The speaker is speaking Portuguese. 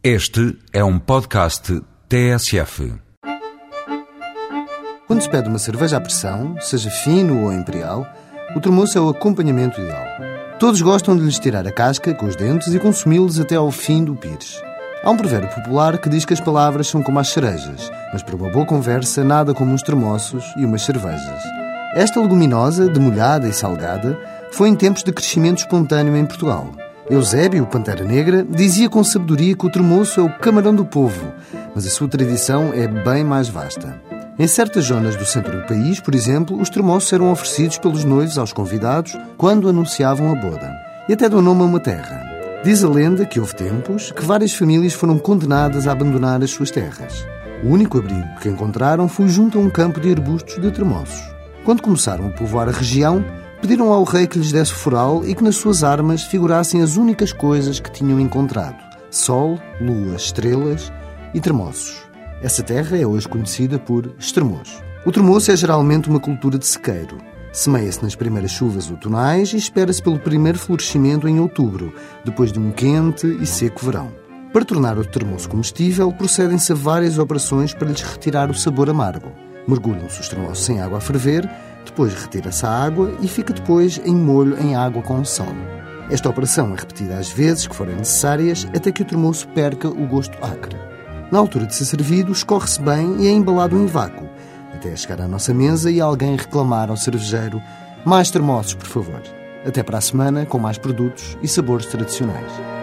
Este é um podcast TSF. Quando se pede uma cerveja à pressão, seja fino ou imperial, o termoço é o acompanhamento ideal. Todos gostam de lhes tirar a casca com os dentes e consumi-los até ao fim do pires. Há um provérbio popular que diz que as palavras são como as cerejas, mas para uma boa conversa nada como uns termoços e umas cervejas. Esta leguminosa, demolhada e salgada, foi em tempos de crescimento espontâneo em Portugal. Eusébio, Pantera Negra, dizia com sabedoria que o tremoço é o camarão do povo, mas a sua tradição é bem mais vasta. Em certas zonas do centro do país, por exemplo, os tremoços eram oferecidos pelos noivos aos convidados quando anunciavam a boda. E até dão nome a uma terra. Diz a lenda que houve tempos que várias famílias foram condenadas a abandonar as suas terras. O único abrigo que encontraram foi junto a um campo de arbustos de tremoços. Quando começaram a povoar a região, Pediram ao rei que lhes desse foral e que nas suas armas figurassem as únicas coisas que tinham encontrado: sol, lua, estrelas e termoços. Essa terra é hoje conhecida por Estremoz. O termoço é geralmente uma cultura de sequeiro. Semeia-se nas primeiras chuvas outonais e espera-se pelo primeiro florescimento em outubro, depois de um quente e seco verão. Para tornar o termoço comestível, procedem-se a várias operações para lhes retirar o sabor amargo. Mergulham-se os termoços em água a ferver depois retira-se a água e fica depois em molho em água com sal. Esta operação é repetida às vezes que forem necessárias até que o termoço perca o gosto acre. Na altura de ser servido, escorre-se bem e é embalado em vácuo, até chegar à nossa mesa e alguém reclamar ao cervejeiro mais termoços, por favor. Até para a semana com mais produtos e sabores tradicionais.